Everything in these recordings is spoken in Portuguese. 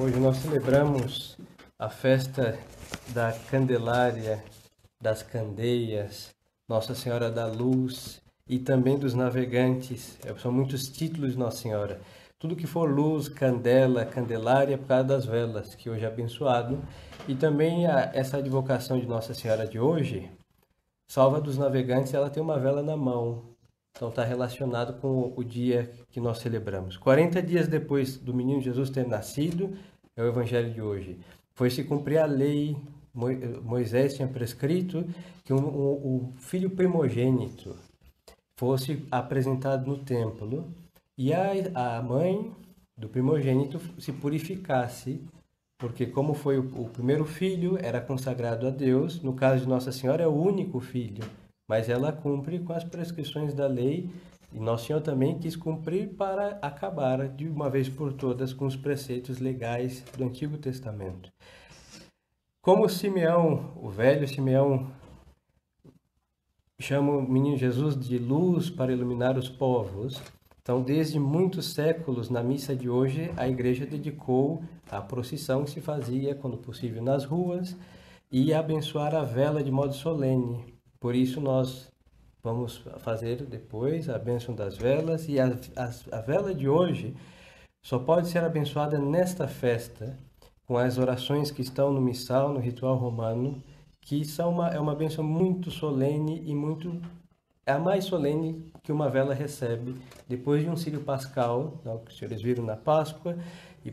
Hoje nós celebramos a festa da Candelária, das Candeias, Nossa Senhora da Luz e também dos navegantes. É, são muitos títulos de Nossa Senhora. Tudo que for luz, candela, candelária, por causa das velas, que hoje é abençoado. E também a, essa advocação de Nossa Senhora de hoje, salva dos navegantes, ela tem uma vela na mão. Então está relacionado com o dia que nós celebramos. 40 dias depois do menino Jesus ter nascido, é o evangelho de hoje. Foi se cumprir a lei, Moisés tinha prescrito que um, um, o filho primogênito fosse apresentado no templo e a, a mãe do primogênito se purificasse, porque como foi o, o primeiro filho, era consagrado a Deus, no caso de Nossa Senhora é o único filho, mas ela cumpre com as prescrições da lei e Nosso Senhor também quis cumprir para acabar de uma vez por todas com os preceitos legais do Antigo Testamento. Como Simeão, o velho Simeão, chama o menino Jesus de luz para iluminar os povos, então desde muitos séculos na missa de hoje a igreja dedicou a procissão que se fazia quando possível nas ruas e abençoar a vela de modo solene. Por isso nós vamos fazer depois a bênção das velas e a, a, a vela de hoje só pode ser abençoada nesta festa com as orações que estão no missal, no ritual romano, que são uma, é uma bênção muito solene e muito é a mais solene que uma vela recebe depois de um círio pascal, não, que os senhores viram na Páscoa,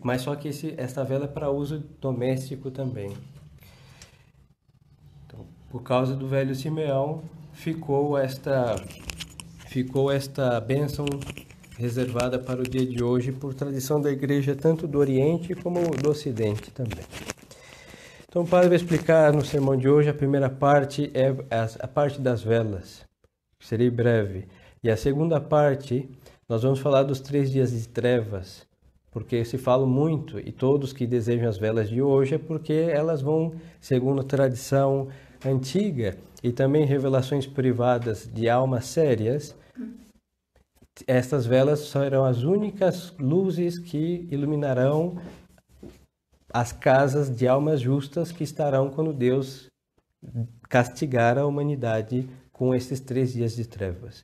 mas só que esse, esta vela é para uso doméstico também. Por causa do velho Simeão, ficou esta ficou esta bênção reservada para o dia de hoje por tradição da igreja tanto do Oriente como do Ocidente também. Então o padre vai explicar no sermão de hoje a primeira parte é a, parte das velas, serei breve, e a segunda parte nós vamos falar dos três dias de trevas, porque se fala muito e todos que desejam as velas de hoje é porque elas vão, segundo a tradição antiga e também revelações privadas de almas sérias, estas velas serão as únicas luzes que iluminarão as casas de almas justas que estarão quando Deus castigar a humanidade com esses três dias de trevas.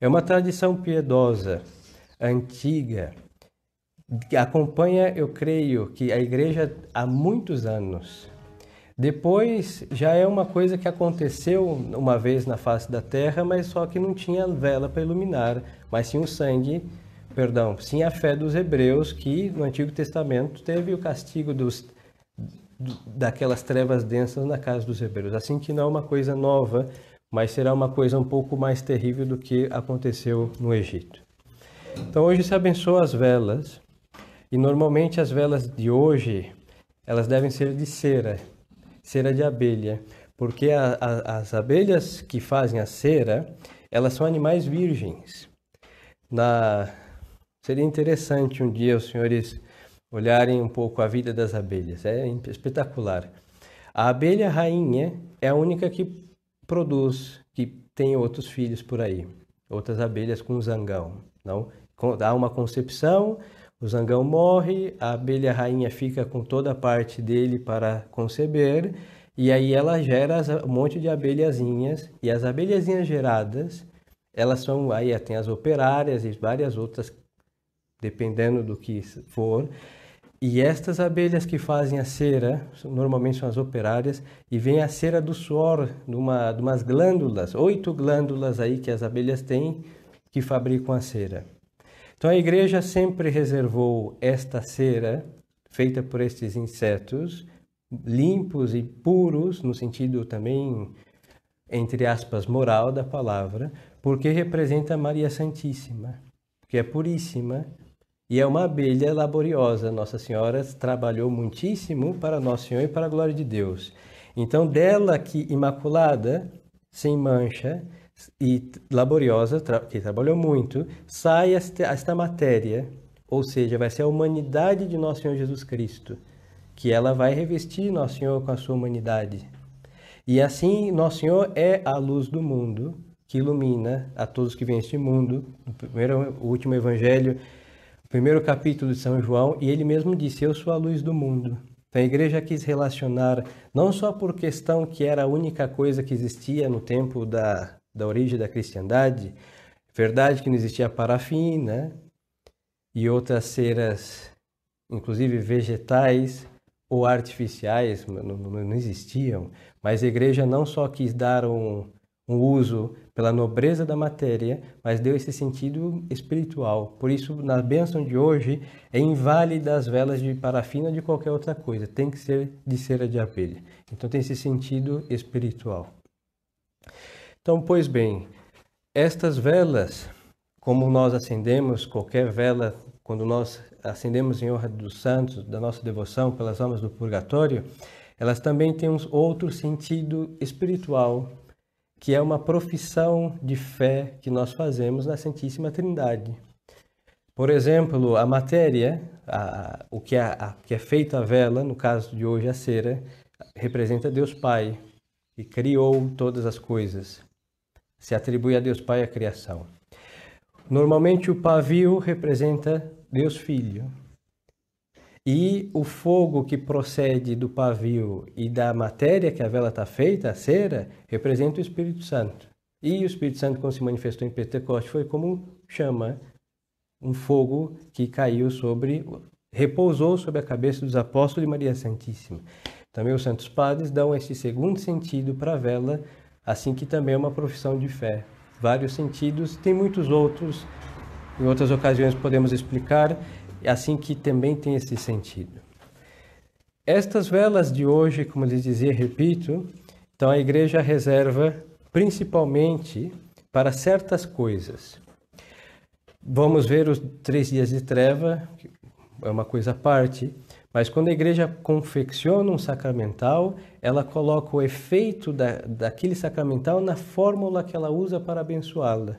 É uma tradição piedosa, antiga, que acompanha, eu creio, que a igreja há muitos anos depois já é uma coisa que aconteceu uma vez na face da terra, mas só que não tinha vela para iluminar, mas sim o sangue, perdão, sim a fé dos hebreus que no Antigo Testamento teve o castigo dos daquelas trevas densas na casa dos hebreus. Assim que não é uma coisa nova, mas será uma coisa um pouco mais terrível do que aconteceu no Egito. Então hoje se abençoa as velas, e normalmente as velas de hoje, elas devem ser de cera, cera de abelha, porque a, a, as abelhas que fazem a cera, elas são animais virgens. Na... Seria interessante um dia os senhores olharem um pouco a vida das abelhas, é espetacular. A abelha rainha é a única que produz, que tem outros filhos por aí, outras abelhas com zangão. Não? Há uma concepção, o zangão morre, a abelha rainha fica com toda a parte dele para conceber, e aí ela gera um monte de abelhazinhas, e as abelhazinhas geradas, elas são, aí tem as operárias e várias outras, dependendo do que for, e estas abelhas que fazem a cera, normalmente são as operárias, e vem a cera do suor, de, uma, de umas glândulas, oito glândulas aí que as abelhas têm, que fabricam a cera. Então a igreja sempre reservou esta cera feita por estes insetos limpos e puros no sentido também entre aspas moral da palavra, porque representa Maria Santíssima, que é puríssima e é uma abelha laboriosa. Nossa Senhora trabalhou muitíssimo para Nosso Senhor e para a glória de Deus. Então dela que imaculada, sem mancha, e laboriosa, que trabalhou muito, sai esta, esta matéria, ou seja, vai ser a humanidade de Nosso Senhor Jesus Cristo, que ela vai revestir Nosso Senhor com a sua humanidade. E assim, Nosso Senhor é a luz do mundo, que ilumina a todos que vêm este mundo. O primeiro, o último evangelho, primeiro capítulo de São João, e ele mesmo disse: Eu sou a luz do mundo. Então a igreja quis relacionar, não só por questão que era a única coisa que existia no tempo da, da origem da cristandade, verdade que não existia parafina e outras ceras, inclusive vegetais ou artificiais, não, não, não existiam, mas a igreja não só quis dar um, um uso pela nobreza da matéria, mas deu esse sentido espiritual. Por isso, na bênção de hoje, é inválida as velas de parafina de qualquer outra coisa, tem que ser de cera de abelha. Então, tem esse sentido espiritual. Então, pois bem, estas velas, como nós acendemos qualquer vela, quando nós acendemos em honra dos santos, da nossa devoção pelas almas do purgatório, elas também têm um outro sentido espiritual que é uma profissão de fé que nós fazemos na Santíssima Trindade. Por exemplo, a matéria, a, o que é, a, que é feita a vela, no caso de hoje a cera, representa Deus Pai, que criou todas as coisas. Se atribui a Deus Pai a criação. Normalmente o pavio representa Deus Filho, e o fogo que procede do pavio e da matéria que a vela está feita, a cera, representa o Espírito Santo. E o Espírito Santo, quando se manifestou em Pentecostes, foi como chama, um fogo que caiu sobre, repousou sobre a cabeça dos apóstolos de Maria Santíssima. Também os santos padres dão esse segundo sentido para a vela, assim que também é uma profissão de fé. Vários sentidos, tem muitos outros, em outras ocasiões podemos explicar, assim que também tem esse sentido. Estas velas de hoje, como lhes dizia, repito, então a igreja reserva principalmente para certas coisas. Vamos ver os três dias de treva, é uma coisa à parte, mas quando a igreja confecciona um sacramental, ela coloca o efeito da, daquele sacramental na fórmula que ela usa para abençoá-la.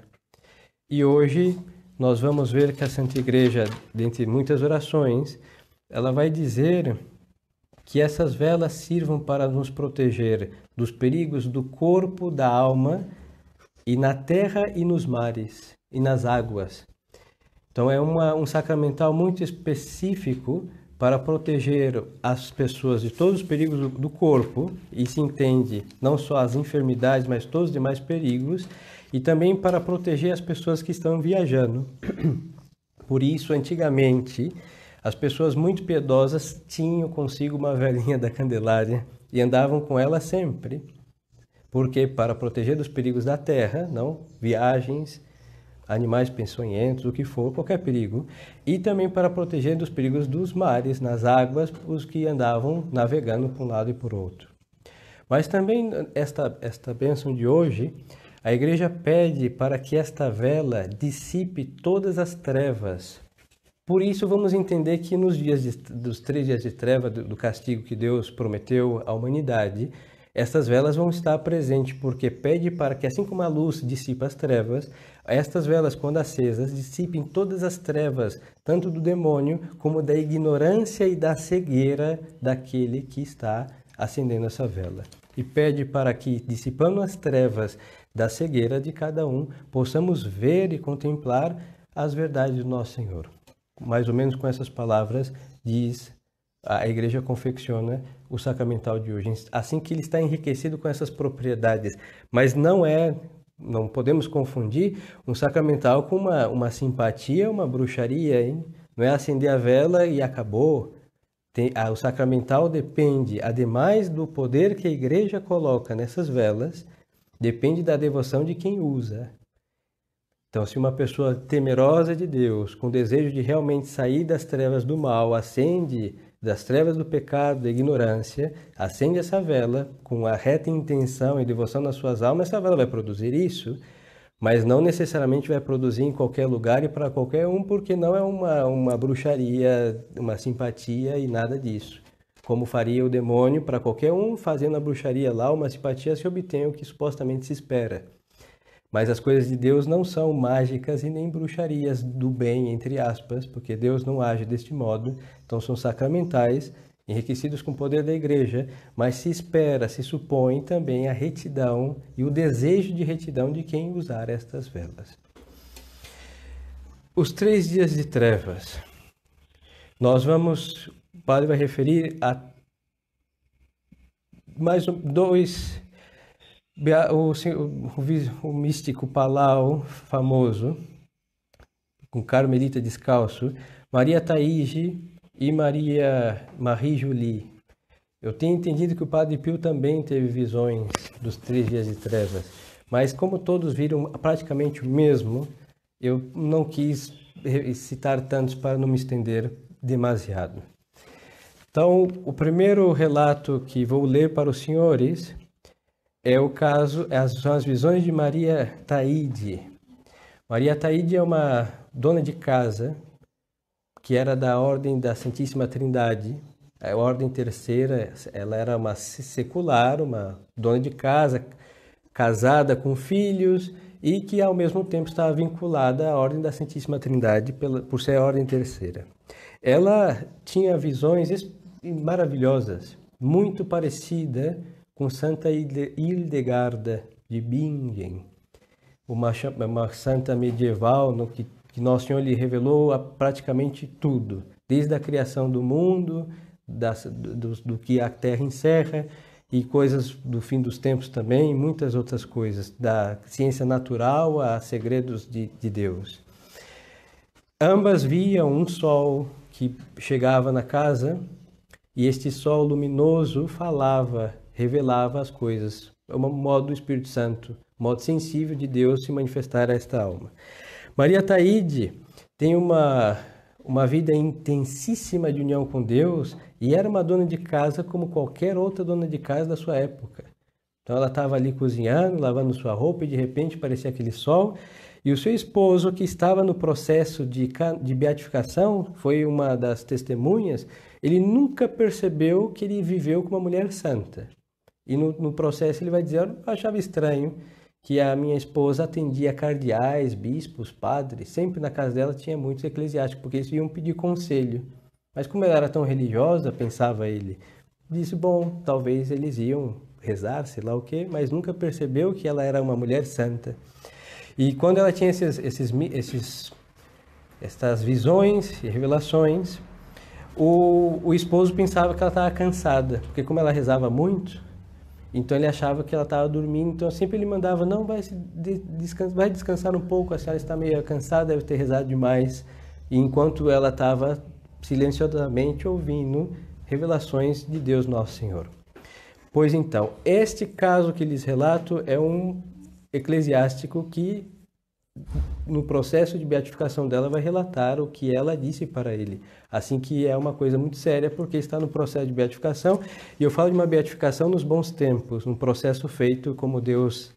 E hoje nós vamos ver que a Santa Igreja, dentre muitas orações, ela vai dizer que essas velas sirvam para nos proteger dos perigos do corpo, da alma, e na terra e nos mares e nas águas. Então é uma, um sacramental muito específico para proteger as pessoas de todos os perigos do, corpo, e se entende não só as enfermidades, mas todos os demais perigos, e também para proteger as pessoas que estão viajando. Por isso, antigamente, as pessoas muito piedosas tinham consigo uma velhinha da Candelária e andavam com ela sempre. Porque para proteger dos perigos da terra, não viagens, animais peçonhentos, o que for, qualquer perigo, e também para proteger dos perigos dos mares, nas águas, os que andavam navegando por um lado e por outro. Mas também esta esta bênção de hoje a igreja pede para que esta vela dissipe todas as trevas. Por isso, vamos entender que nos dias de, dos três dias de treva, do, do castigo que Deus prometeu à humanidade, estas velas vão estar presentes, porque pede para que, assim como a luz dissipa as trevas, estas velas, quando acesas, dissipem todas as trevas, tanto do demônio como da ignorância e da cegueira daquele que está acendendo essa vela. E pede para que, dissipando as trevas da cegueira de cada um, possamos ver e contemplar as verdades do nosso Senhor. Mais ou menos com essas palavras diz a igreja confecciona o sacramental de hoje, assim que ele está enriquecido com essas propriedades, mas não é não podemos confundir um sacramental com uma, uma simpatia, uma bruxaria, hein? Não é acender a vela e acabou. Tem, o sacramental depende, ademais do poder que a igreja coloca nessas velas, Depende da devoção de quem usa. Então, se uma pessoa temerosa de Deus, com desejo de realmente sair das trevas do mal, acende das trevas do pecado, da ignorância, acende essa vela com a reta intenção e devoção nas suas almas, essa vela vai produzir isso, mas não necessariamente vai produzir em qualquer lugar e para qualquer um, porque não é uma, uma bruxaria, uma simpatia e nada disso como faria o demônio para qualquer um fazendo a bruxaria lá, uma simpatia se obtém o que supostamente se espera. Mas as coisas de Deus não são mágicas e nem bruxarias do bem, entre aspas, porque Deus não age deste modo, então são sacramentais, enriquecidos com o poder da igreja, mas se espera, se supõe também a retidão e o desejo de retidão de quem usar estas velas. Os três dias de trevas. Nós vamos, o padre vai referir a mais dois, o, o, o místico Palau, famoso, com Carmelita descalço, Maria Taíge e Maria Marie Julie. Eu tenho entendido que o Padre Pio também teve visões dos três dias de trevas, mas como todos viram praticamente o mesmo, eu não quis citar tantos para não me estender demasiado. Então, o primeiro relato que vou ler para os senhores é o caso, é são as visões de Maria Taide. Maria Taide é uma dona de casa que era da ordem da Santíssima Trindade, a ordem terceira, ela era uma secular, uma dona de casa, casada com filhos, e que ao mesmo tempo estava vinculada à Ordem da Santíssima Trindade por ser a Ordem Terceira. Ela tinha visões maravilhosas, muito parecida com Santa Hildegarda de Bingen, uma, uma santa medieval no que, que Nosso Senhor lhe revelou praticamente tudo, desde a criação do mundo, da, do, do que a terra encerra e coisas do fim dos tempos também, muitas outras coisas, da ciência natural a segredos de, de Deus. Ambas viam um sol que chegava na casa e este sol luminoso falava, revelava as coisas. É um modo do Espírito Santo, modo sensível de Deus se manifestar a esta alma. Maria Taide tem uma uma vida intensíssima de união com Deus e era uma dona de casa como qualquer outra dona de casa da sua época. Então ela estava ali cozinhando, lavando sua roupa e de repente parecia aquele sol. E o seu esposo, que estava no processo de, de beatificação, foi uma das testemunhas, ele nunca percebeu que ele viveu com uma mulher santa. E no, no processo ele vai dizer: Eu achava estranho que a minha esposa atendia cardeais, bispos, padres, sempre na casa dela tinha muitos eclesiásticos, porque eles iam pedir conselho. Mas como ela era tão religiosa, pensava ele, disse, bom, talvez eles iam rezar, sei lá o quê, mas nunca percebeu que ela era uma mulher santa. E quando ela tinha esses, esses, esses essas visões e revelações, o, o esposo pensava que ela estava cansada, porque como ela rezava muito, então ele achava que ela estava dormindo, então sempre ele mandava, não, vai, descansar, vai descansar um pouco, a senhora está meio cansada, deve ter rezado demais. E enquanto ela estava silenciosamente ouvindo revelações de Deus Nosso Senhor. Pois então, este caso que lhes relato é um eclesiástico que no processo de beatificação dela vai relatar o que ela disse para ele. Assim que é uma coisa muito séria porque está no processo de beatificação, e eu falo de uma beatificação nos bons tempos, um processo feito como Deus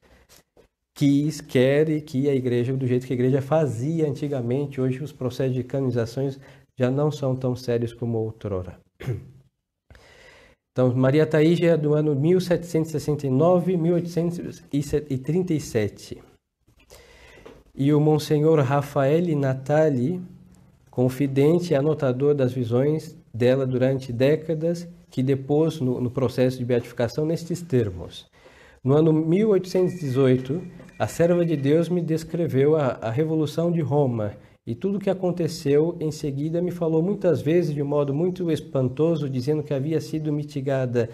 quis, quer e que a igreja, do jeito que a igreja fazia antigamente, hoje os processos de canonizações já não são tão sérios como outrora. Então, Maria Taíja é do ano 1769, 1837 e o Monsenhor Rafael Natali, confidente e anotador das visões dela durante décadas, que depois, no, no processo de beatificação, nestes termos. No ano 1818, a serva de Deus me descreveu a, a Revolução de Roma e tudo o que aconteceu em seguida me falou muitas vezes de um modo muito espantoso, dizendo que havia sido mitigada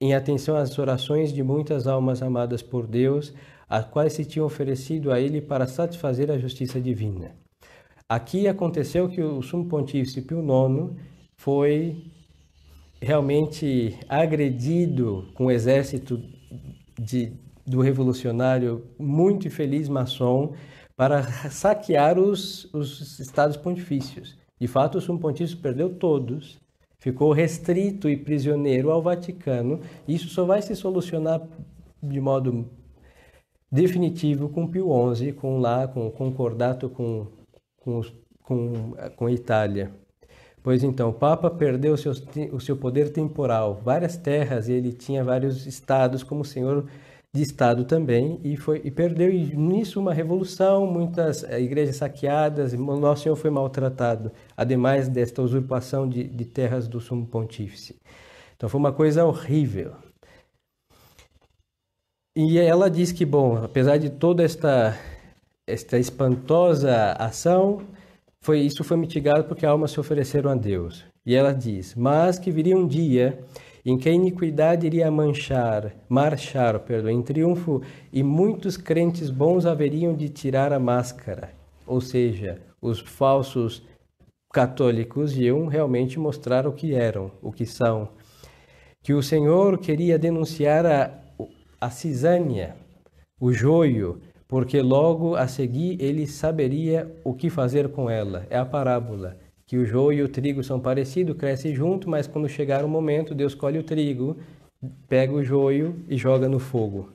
em atenção às orações de muitas almas amadas por Deus, as quais se tinham oferecido a ele para satisfazer a justiça divina. Aqui aconteceu que o sumo pontífice Pio IX foi realmente agredido com o exército de, do revolucionário muito infeliz maçom para saquear os, os estados pontifícios. De fato, o sumo pontífice perdeu todos, ficou restrito e prisioneiro ao Vaticano. Isso só vai se solucionar de modo definitivo com Pio XI, com lá, com concordato com, com, com, com a Itália. Pois então, o Papa perdeu o seu, o seu poder temporal, várias terras, ele tinha vários estados como senhor de estado também, e, foi, e perdeu nisso uma revolução, muitas eh, igrejas saqueadas, Nosso Senhor foi maltratado, ademais desta usurpação de, de terras do sumo pontífice. Então foi uma coisa horrível. E ela diz que, bom, apesar de toda esta, esta espantosa ação, foi isso foi mitigado porque almas se ofereceram a Deus. E ela diz: "Mas que viria um dia em que a iniquidade iria manchar, marchar, perdão, em triunfo, e muitos crentes bons haveriam de tirar a máscara, ou seja, os falsos católicos iam realmente mostrar o que eram, o que são. Que o Senhor queria denunciar a, a cisânia, o joio, porque logo a seguir ele saberia o que fazer com ela. É a parábola que o joio e o trigo são parecidos, crescem junto, mas quando chegar o momento, Deus colhe o trigo, pega o joio e joga no fogo.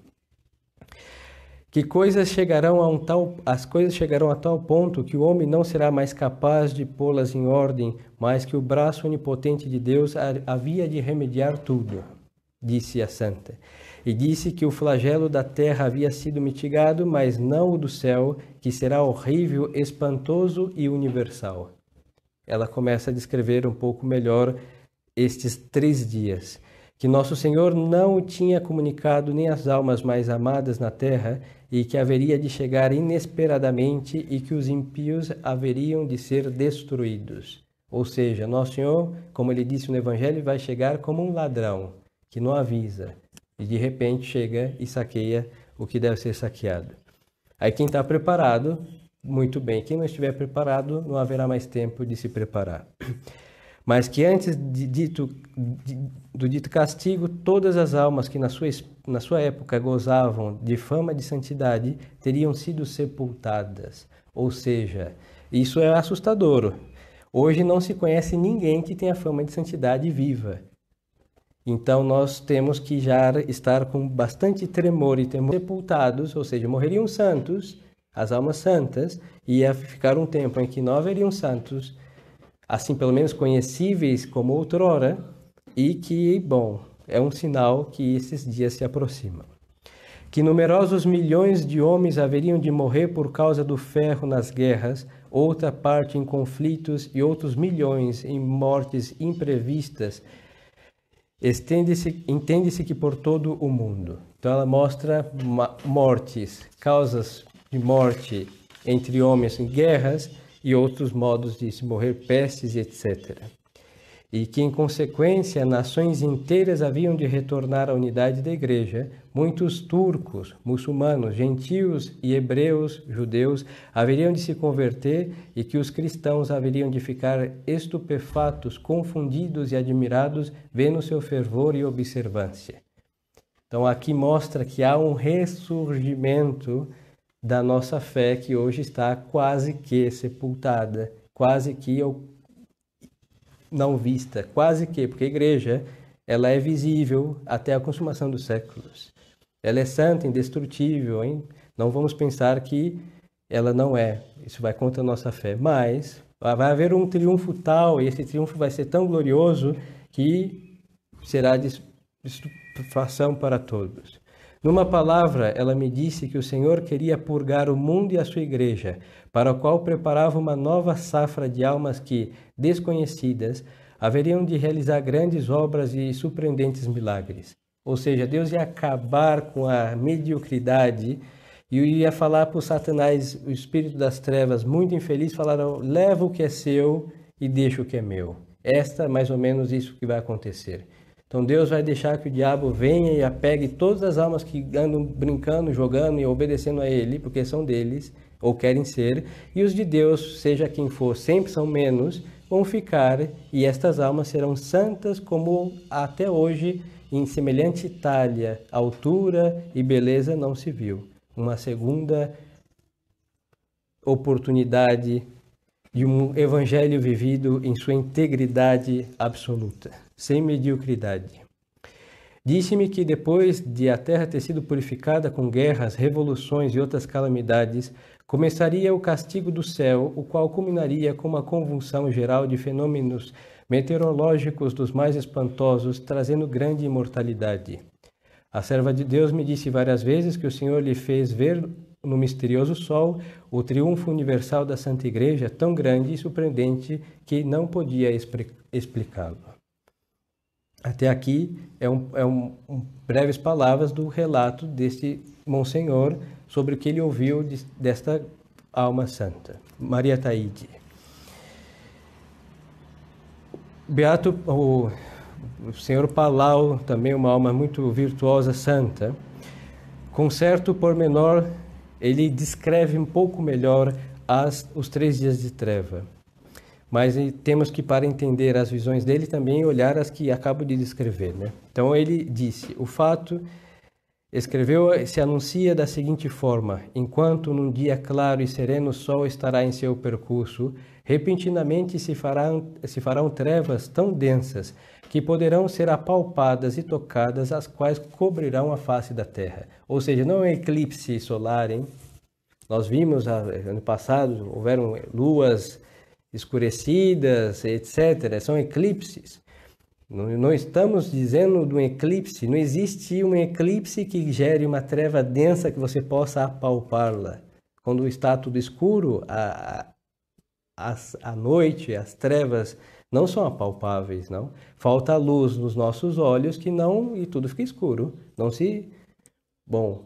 Que coisas chegarão a um tal, as coisas chegarão a tal ponto que o homem não será mais capaz de pô-las em ordem, mas que o braço onipotente de Deus havia de remediar tudo, disse a santa. E disse que o flagelo da terra havia sido mitigado, mas não o do céu, que será horrível, espantoso e universal ela começa a descrever um pouco melhor estes três dias. Que nosso Senhor não tinha comunicado nem as almas mais amadas na terra e que haveria de chegar inesperadamente e que os ímpios haveriam de ser destruídos. Ou seja, nosso Senhor, como ele disse no Evangelho, vai chegar como um ladrão que não avisa e de repente chega e saqueia o que deve ser saqueado. Aí quem está preparado muito bem. Quem não estiver preparado, não haverá mais tempo de se preparar. Mas que antes de dito, de, do dito castigo, todas as almas que na sua, na sua época gozavam de fama de santidade teriam sido sepultadas. Ou seja, isso é assustador. Hoje não se conhece ninguém que tenha fama de santidade viva. Então nós temos que já estar com bastante tremor e temor sepultados, ou seja, morreriam santos as almas santas, ia ficar um tempo em que não haveriam santos, assim pelo menos conhecíveis como outrora, e que, bom, é um sinal que esses dias se aproximam. Que numerosos milhões de homens haveriam de morrer por causa do ferro nas guerras, outra parte em conflitos e outros milhões em mortes imprevistas, entende-se que por todo o mundo. Então ela mostra mortes, causas de morte entre homens guerras e outros modos de se morrer, pestes, etc. E que, em consequência, nações inteiras haviam de retornar à unidade da Igreja, muitos turcos, muçulmanos, gentios e hebreus, judeus, haveriam de se converter e que os cristãos haveriam de ficar estupefatos, confundidos e admirados, vendo seu fervor e observância. Então, aqui mostra que há um ressurgimento da nossa fé que hoje está quase que sepultada, quase que não vista, quase que, porque a igreja ela é visível até a consumação dos séculos. Ela é santa, indestrutível, hein? Não vamos pensar que ela não é. Isso vai contra a nossa fé. Mas vai haver um triunfo tal, e esse triunfo vai ser tão glorioso que será de estupefação para todos. Numa palavra, ela me disse que o Senhor queria purgar o mundo e a sua igreja, para o qual preparava uma nova safra de almas que, desconhecidas, haveriam de realizar grandes obras e surpreendentes milagres. Ou seja, Deus ia acabar com a mediocridade e ia falar para o Satanás, o espírito das trevas, muito infeliz, falaram: leva o que é seu e deixa o que é meu. Esta mais ou menos isso que vai acontecer. Então Deus vai deixar que o diabo venha e apegue todas as almas que andam brincando, jogando e obedecendo a ele, porque são deles ou querem ser, e os de Deus, seja quem for, sempre são menos, vão ficar e estas almas serão santas como até hoje em semelhante talha, altura e beleza não se viu. Uma segunda oportunidade de um evangelho vivido em sua integridade absoluta sem mediocridade. Disse-me que depois de a terra ter sido purificada com guerras, revoluções e outras calamidades, começaria o castigo do céu, o qual culminaria com uma convulsão geral de fenômenos meteorológicos dos mais espantosos, trazendo grande imortalidade. A serva de Deus me disse várias vezes que o Senhor lhe fez ver no misterioso sol o triunfo universal da Santa Igreja, tão grande e surpreendente que não podia explicá-lo. Até aqui é, um, é um, um, breves palavras do relato deste Monsenhor sobre o que ele ouviu de, desta alma santa, Maria Taide. Beato, o, o senhor Palau, também uma alma muito virtuosa, santa, com certo pormenor, ele descreve um pouco melhor as, os três dias de treva mas temos que, para entender as visões dele, também olhar as que acabo de descrever. Né? Então ele disse: o fato Escreveu, se anuncia da seguinte forma: Enquanto num dia claro e sereno o sol estará em seu percurso, repentinamente se farão, se farão trevas tão densas que poderão ser apalpadas e tocadas, as quais cobrirão a face da terra. Ou seja, não é um eclipse solar, hein? Nós vimos ano passado, houveram luas escurecidas, etc. São eclipses. Não, estamos dizendo de um eclipse, não existe um eclipse que gere uma treva densa que você possa apalpá-la. Quando está tudo escuro, a, a, a noite, as trevas não são apalpáveis, não. Falta luz nos nossos olhos que não e tudo fica escuro. Não se bom,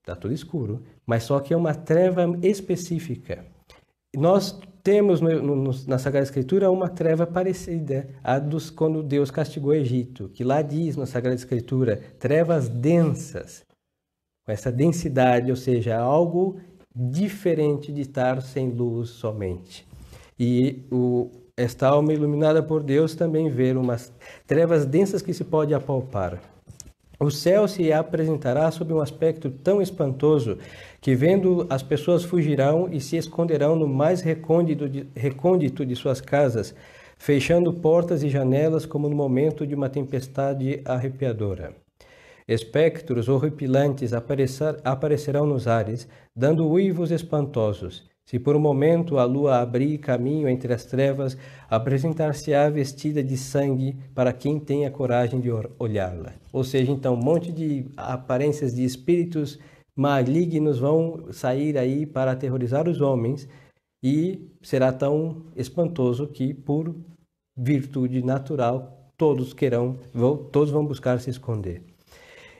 está tudo escuro, mas só que é uma treva específica. Nós temos no, no, na Sagrada Escritura uma treva parecida à dos quando Deus castigou o Egito, que lá diz na Sagrada Escritura trevas densas, com essa densidade, ou seja, algo diferente de estar sem luz somente. E o, esta alma iluminada por Deus também vê umas trevas densas que se pode apalpar. O céu se apresentará sob um aspecto tão espantoso que, vendo, as pessoas fugirão e se esconderão no mais recôndito de, recôndito de suas casas, fechando portas e janelas como no momento de uma tempestade arrepiadora. Espectros horripilantes aparecer, aparecerão nos ares, dando uivos espantosos, se por um momento a lua abrir caminho entre as trevas, apresentar-se-á vestida de sangue para quem tenha coragem de olhá-la. Ou seja, então, um monte de aparências de espíritos malignos vão sair aí para aterrorizar os homens e será tão espantoso que, por virtude natural, todos querão, todos vão buscar se esconder.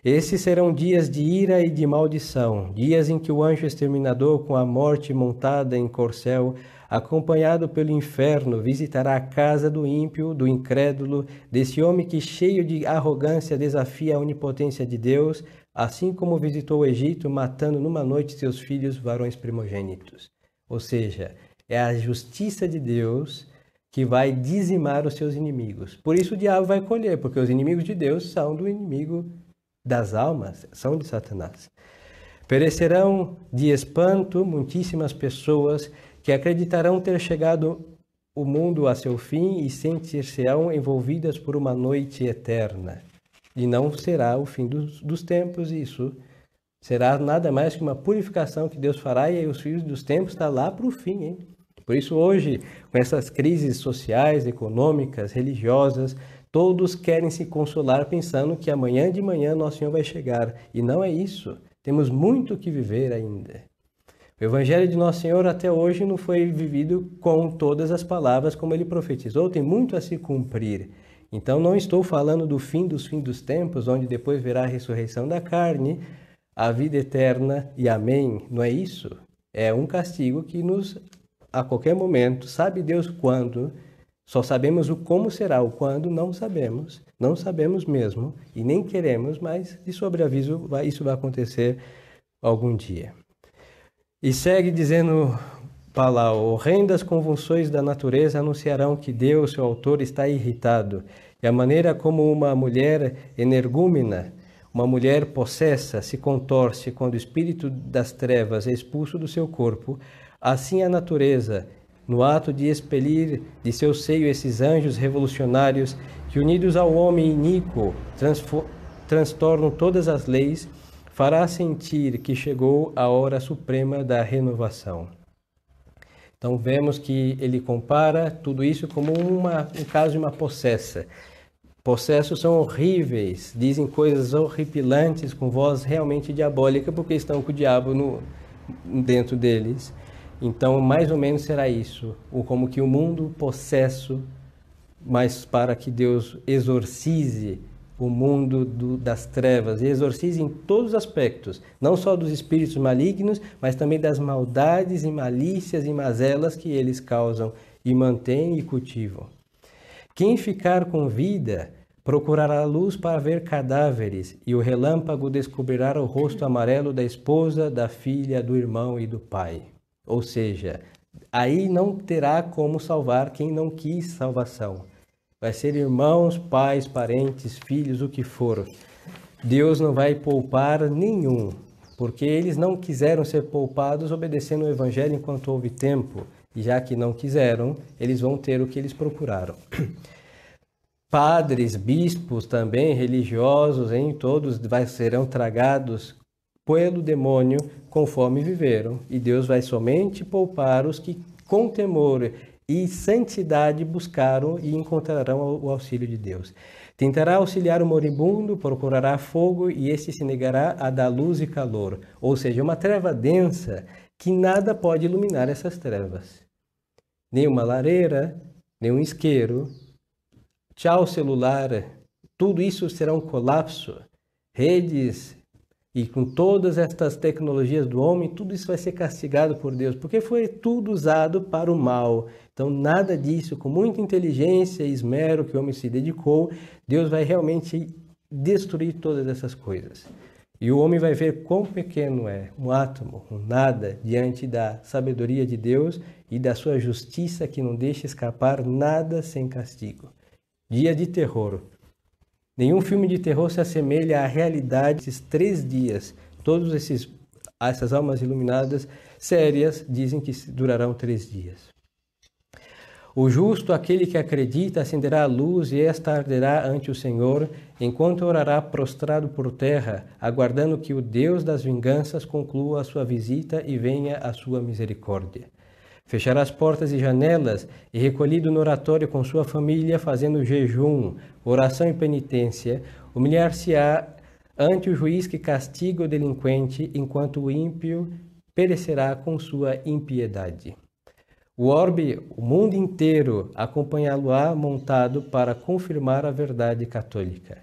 Esses serão dias de ira e de maldição, dias em que o anjo exterminador, com a morte montada em corcel, acompanhado pelo inferno, visitará a casa do ímpio, do incrédulo, desse homem que, cheio de arrogância, desafia a onipotência de Deus, assim como visitou o Egito, matando numa noite seus filhos varões primogênitos. Ou seja, é a justiça de Deus que vai dizimar os seus inimigos. Por isso o diabo vai colher, porque os inimigos de Deus são do inimigo das almas são de Satanás. Perecerão de espanto muitíssimas pessoas que acreditarão ter chegado o mundo a seu fim e sentir-se-ão envolvidas por uma noite eterna. E não será o fim dos, dos tempos isso. Será nada mais que uma purificação que Deus fará e os filhos dos tempos está lá para o fim. Hein? Por isso hoje, com essas crises sociais, econômicas, religiosas, Todos querem se consolar pensando que amanhã de manhã nosso Senhor vai chegar. E não é isso. Temos muito que viver ainda. O Evangelho de Nosso Senhor até hoje não foi vivido com todas as palavras como ele profetizou, tem muito a se cumprir. Então não estou falando do fim dos fins dos tempos, onde depois verá a ressurreição da carne, a vida eterna e amém. Não é isso? É um castigo que nos, a qualquer momento, sabe Deus quando, só sabemos o como será, o quando não sabemos, não sabemos mesmo e nem queremos, mas de sobreaviso isso vai acontecer algum dia. E segue dizendo Palau, horrendas convulsões da natureza anunciarão que Deus, seu autor, está irritado, e a maneira como uma mulher energúmena, uma mulher possessa, se contorce quando o espírito das trevas é expulso do seu corpo, assim a natureza no ato de expelir de seu seio esses anjos revolucionários que, unidos ao homem iníquo, transtornam todas as leis, fará sentir que chegou a hora suprema da renovação. Então vemos que ele compara tudo isso como uma, um caso de uma possessa. Possessos são horríveis, dizem coisas horripilantes com voz realmente diabólica porque estão com o diabo no, dentro deles. Então, mais ou menos será isso, ou como que o mundo possesso, mas para que Deus exorcize o mundo do, das trevas e exorcize em todos os aspectos, não só dos espíritos malignos, mas também das maldades e malícias e mazelas que eles causam e mantêm e cultivam. Quem ficar com vida procurará a luz para ver cadáveres, e o relâmpago descobrirá o rosto amarelo da esposa, da filha, do irmão e do pai. Ou seja, aí não terá como salvar quem não quis salvação. Vai ser irmãos, pais, parentes, filhos, o que for. Deus não vai poupar nenhum, porque eles não quiseram ser poupados obedecendo o evangelho enquanto houve tempo, e já que não quiseram, eles vão ter o que eles procuraram. padres, bispos também, religiosos, em todos serão tragados pelo demônio conforme viveram, e Deus vai somente poupar os que com temor e santidade buscaram e encontrarão o auxílio de Deus. Tentará auxiliar o moribundo, procurará fogo e este se negará a dar luz e calor, ou seja, uma treva densa que nada pode iluminar essas trevas. Nem uma lareira, nem um isqueiro, Tchau, celular. Tudo isso será um colapso. Redes e com todas estas tecnologias do homem, tudo isso vai ser castigado por Deus, porque foi tudo usado para o mal. Então, nada disso, com muita inteligência e esmero que o homem se dedicou, Deus vai realmente destruir todas essas coisas. E o homem vai ver quão pequeno é, um átomo, um nada, diante da sabedoria de Deus e da sua justiça que não deixa escapar nada sem castigo. Dia de terror. Nenhum filme de terror se assemelha à realidade desses três dias. Todos esses essas almas iluminadas sérias dizem que durarão três dias. O justo, aquele que acredita, acenderá a luz e esta arderá ante o Senhor, enquanto orará prostrado por terra, aguardando que o Deus das vinganças conclua a sua visita e venha a sua misericórdia. Fechará as portas e janelas e, recolhido no oratório com sua família, fazendo jejum, oração e penitência, humilhar-se-á ante o juiz que castiga o delinquente, enquanto o ímpio perecerá com sua impiedade. O orbe, o mundo inteiro, acompanhá-lo-á montado para confirmar a verdade católica.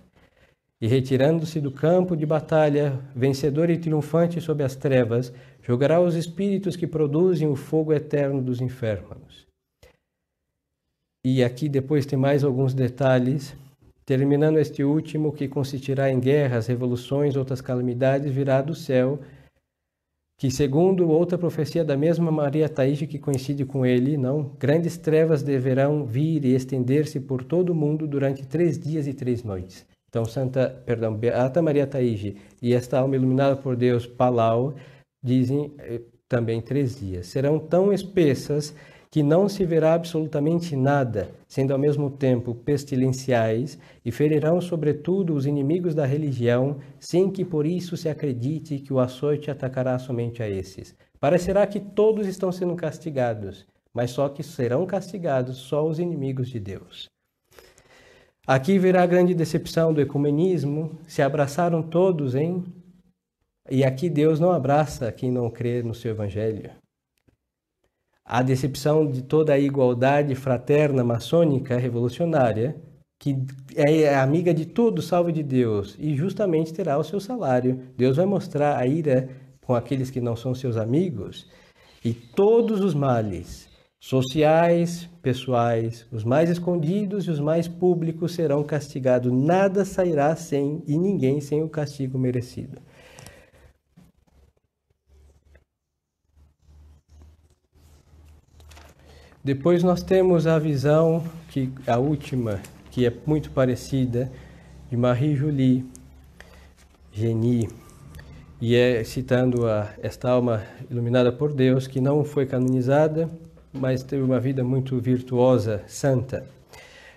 E retirando-se do campo de batalha, vencedor e triunfante sobre as trevas, Jogará os espíritos que produzem o fogo eterno dos infernos. E aqui depois tem mais alguns detalhes. Terminando este último, que consistirá em guerras, revoluções, outras calamidades, virá do céu, que segundo outra profecia da mesma Maria Taíde que coincide com ele, não, grandes trevas deverão vir e estender-se por todo o mundo durante três dias e três noites. Então, Santa, perdão, Beata Maria Taíde e esta alma iluminada por Deus, Palau, dizem eh, também três dias. Serão tão espessas que não se verá absolutamente nada, sendo ao mesmo tempo pestilenciais, e ferirão sobretudo os inimigos da religião, sem que por isso se acredite que o açoite atacará somente a esses. Parecerá que todos estão sendo castigados, mas só que serão castigados só os inimigos de Deus. Aqui verá a grande decepção do ecumenismo, se abraçaram todos em e aqui Deus não abraça quem não crê no seu evangelho. A decepção de toda a igualdade fraterna maçônica revolucionária, que é amiga de tudo, salvo de Deus, e justamente terá o seu salário. Deus vai mostrar a ira com aqueles que não são seus amigos, e todos os males, sociais, pessoais, os mais escondidos e os mais públicos serão castigados. Nada sairá sem e ninguém sem o castigo merecido. Depois nós temos a visão, que a última, que é muito parecida, de Marie-Julie Genie, e é citando a, esta alma iluminada por Deus, que não foi canonizada, mas teve uma vida muito virtuosa, santa.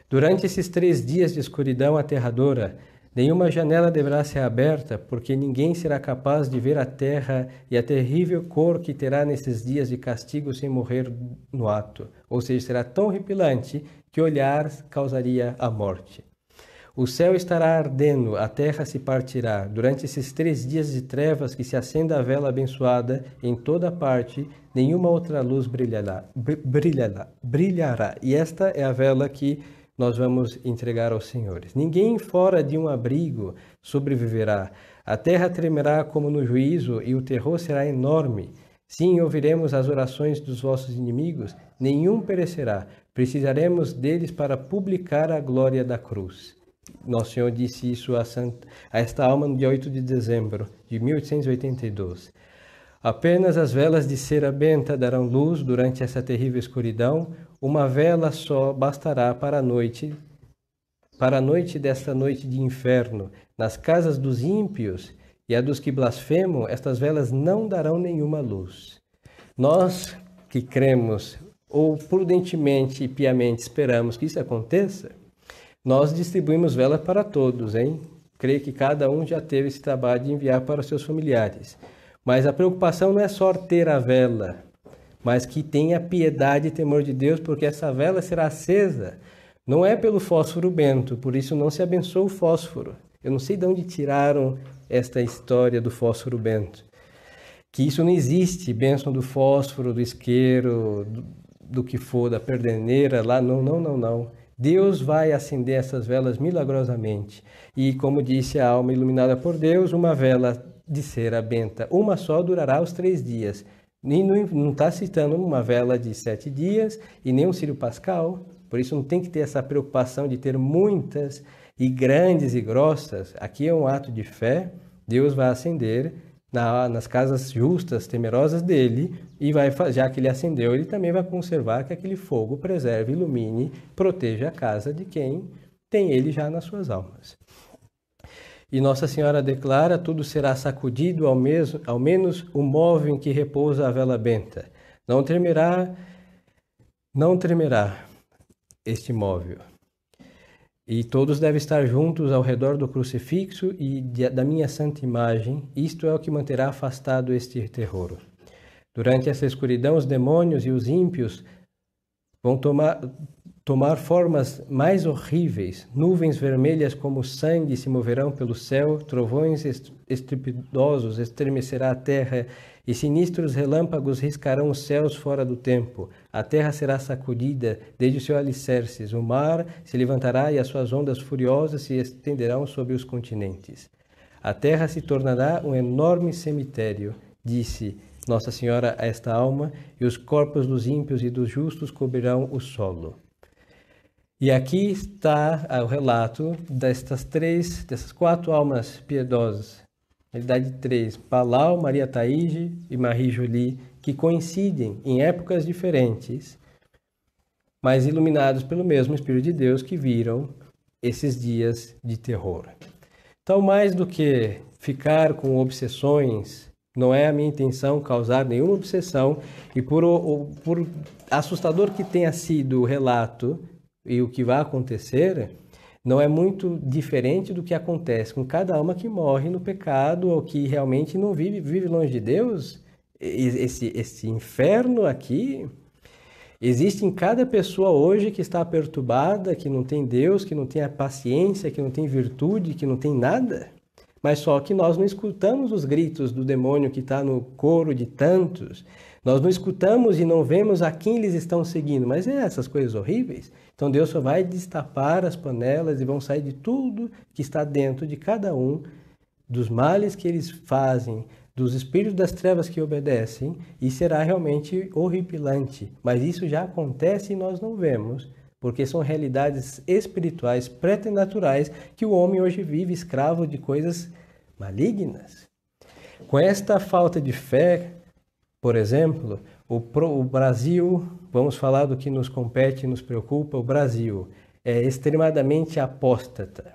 Durante esses três dias de escuridão aterradora, Nenhuma janela deverá ser aberta, porque ninguém será capaz de ver a terra e a terrível cor que terá nesses dias de castigo sem morrer no ato. Ou seja, será tão repilante que olhar causaria a morte. O céu estará ardendo, a terra se partirá. Durante esses três dias de trevas que se acenda a vela abençoada em toda parte, nenhuma outra luz brilhará. brilhará, brilhará. E esta é a vela que nós vamos entregar aos senhores. Ninguém fora de um abrigo sobreviverá. A terra tremerá como no juízo e o terror será enorme. Sim, ouviremos as orações dos vossos inimigos, nenhum perecerá. Precisaremos deles para publicar a glória da cruz. Nosso Senhor disse isso a, Santa, a esta alma no dia 8 de dezembro de 1882. Apenas as velas de cera benta darão luz durante essa terrível escuridão. Uma vela só bastará para a noite, para a noite desta noite de inferno. Nas casas dos ímpios e a dos que blasfemam, estas velas não darão nenhuma luz. Nós que cremos ou prudentemente e piamente esperamos que isso aconteça, nós distribuímos vela para todos, hein? Creio que cada um já teve esse trabalho de enviar para os seus familiares. Mas a preocupação não é só ter a vela, mas que tenha piedade e temor de Deus, porque essa vela será acesa. Não é pelo fósforo bento, por isso não se abençoa o fósforo. Eu não sei de onde tiraram esta história do fósforo bento. Que isso não existe, bênção do fósforo, do isqueiro, do, do que for, da perdeneira lá, não, não, não, não. Deus vai acender essas velas milagrosamente. E como disse a alma iluminada por Deus, uma vela de cera benta, uma só durará os três dias. E não está citando uma vela de sete dias e nem um Círio Pascal. Por isso não tem que ter essa preocupação de ter muitas e grandes e grossas. Aqui é um ato de fé. Deus vai acender na, nas casas justas, temerosas dele, e vai, já que ele acendeu, ele também vai conservar que aquele fogo preserve, ilumine, proteja a casa de quem tem ele já nas suas almas. E Nossa Senhora declara: tudo será sacudido, ao, mesmo, ao menos o móvel em que repousa a vela benta. Não tremerá, não tremerá este móvel. E todos devem estar juntos ao redor do crucifixo e de, da minha santa imagem. Isto é o que manterá afastado este terror. Durante essa escuridão, os demônios e os ímpios vão tomar, tomar formas mais horríveis. Nuvens vermelhas como sangue se moverão pelo céu, trovões estripidosos estremecerá a terra e sinistros relâmpagos riscarão os céus fora do tempo. A terra será sacudida desde os seus alicerces, o mar se levantará e as suas ondas furiosas se estenderão sobre os continentes. A terra se tornará um enorme cemitério, disse Nossa Senhora a esta alma, e os corpos dos ímpios e dos justos cobrirão o solo. E aqui está o relato destas três, dessas quatro almas piedosas, na realidade três, Palau, Maria Taíge e Marie Jolie, que coincidem em épocas diferentes, mas iluminados pelo mesmo Espírito de Deus que viram esses dias de terror. Então, mais do que ficar com obsessões, não é a minha intenção causar nenhuma obsessão, e por, por assustador que tenha sido o relato, e o que vai acontecer não é muito diferente do que acontece com cada alma que morre no pecado ou que realmente não vive, vive longe de Deus. Esse, esse inferno aqui existe em cada pessoa hoje que está perturbada, que não tem Deus, que não tem a paciência, que não tem virtude, que não tem nada. Mas só que nós não escutamos os gritos do demônio que está no coro de tantos. Nós não escutamos e não vemos a quem eles estão seguindo, mas é essas coisas horríveis. Então Deus só vai destapar as panelas e vão sair de tudo que está dentro de cada um, dos males que eles fazem, dos espíritos das trevas que obedecem, e será realmente horripilante. Mas isso já acontece e nós não vemos, porque são realidades espirituais preternaturais que o homem hoje vive escravo de coisas malignas. Com esta falta de fé, por exemplo, o, pro, o Brasil, vamos falar do que nos compete e nos preocupa, o Brasil é extremadamente apóstata,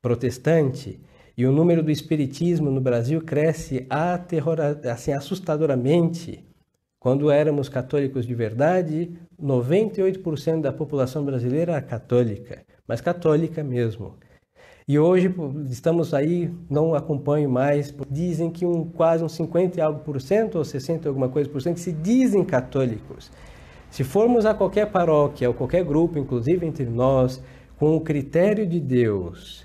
protestante, e o número do espiritismo no Brasil cresce assim, assustadoramente. Quando éramos católicos de verdade, 98% da população brasileira era católica, mas católica mesmo. E hoje estamos aí, não acompanho mais, dizem que um, quase uns 50 e algo por cento, ou 60 alguma coisa por cento, se dizem católicos. Se formos a qualquer paróquia ou qualquer grupo, inclusive entre nós, com o critério de Deus,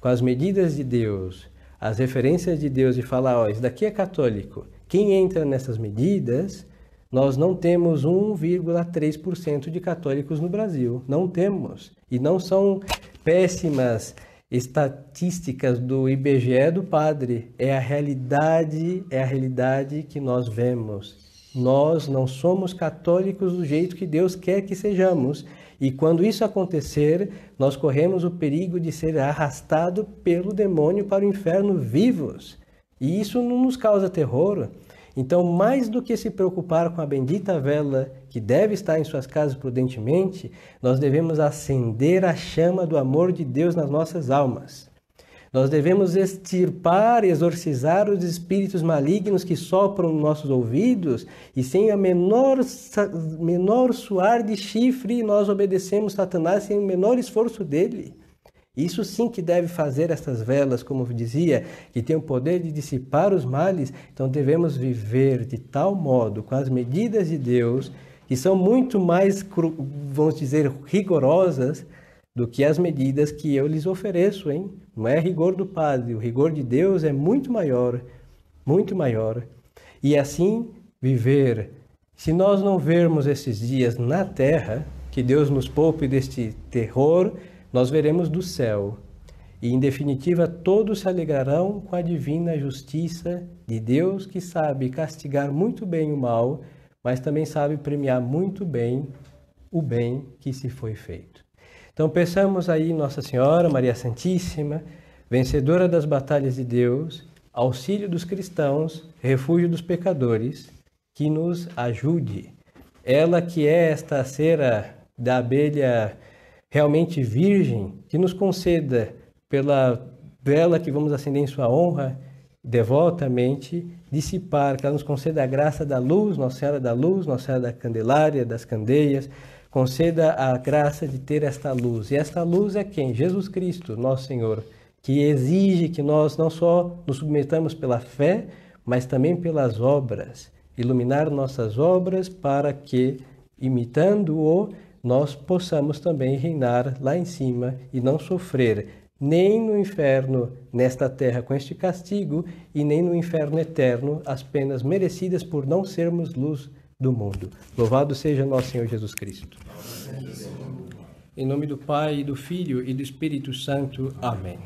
com as medidas de Deus, as referências de Deus e falar, ó, isso daqui é católico. Quem entra nessas medidas, nós não temos 1,3% de católicos no Brasil. Não temos. E não são péssimas estatísticas do IBGE do padre, é a realidade, é a realidade que nós vemos. Nós não somos católicos do jeito que Deus quer que sejamos. E quando isso acontecer, nós corremos o perigo de ser arrastado pelo demônio para o inferno vivos. E isso não nos causa terror. Então, mais do que se preocupar com a bendita vela que deve estar em suas casas prudentemente, nós devemos acender a chama do amor de Deus nas nossas almas. Nós devemos extirpar, exorcizar os espíritos malignos que sopram nos nossos ouvidos e sem a menor, menor suar de chifre nós obedecemos Satanás sem o menor esforço dele. Isso sim que deve fazer estas velas, como dizia, que tem o poder de dissipar os males. Então devemos viver de tal modo, com as medidas de Deus, que são muito mais, vamos dizer, rigorosas do que as medidas que eu lhes ofereço, hein? Não é rigor do Padre, o rigor de Deus é muito maior, muito maior. E assim viver. Se nós não vermos esses dias na terra, que Deus nos poupe deste terror, nós veremos do céu. E, em definitiva, todos se alegrarão com a divina justiça de Deus, que sabe castigar muito bem o mal, mas também sabe premiar muito bem o bem que se foi feito. Então, pensamos aí Nossa Senhora, Maria Santíssima, vencedora das batalhas de Deus, auxílio dos cristãos, refúgio dos pecadores, que nos ajude. Ela que é esta cera da abelha realmente virgem, que nos conceda, pela vela que vamos acender em sua honra, devotamente, dissipar, que ela nos conceda a graça da luz, Nossa Senhora da Luz, Nossa Senhora da Candelária, das Candeias, conceda a graça de ter esta luz. E esta luz é quem? Jesus Cristo, nosso Senhor, que exige que nós não só nos submetamos pela fé, mas também pelas obras, iluminar nossas obras para que, imitando-o, nós possamos também reinar lá em cima e não sofrer nem no inferno nesta terra com este castigo e nem no inferno eterno as penas merecidas por não sermos luz do mundo. Louvado seja nosso Senhor Jesus Cristo. Em nome do Pai, do Filho e do Espírito Santo. Amém.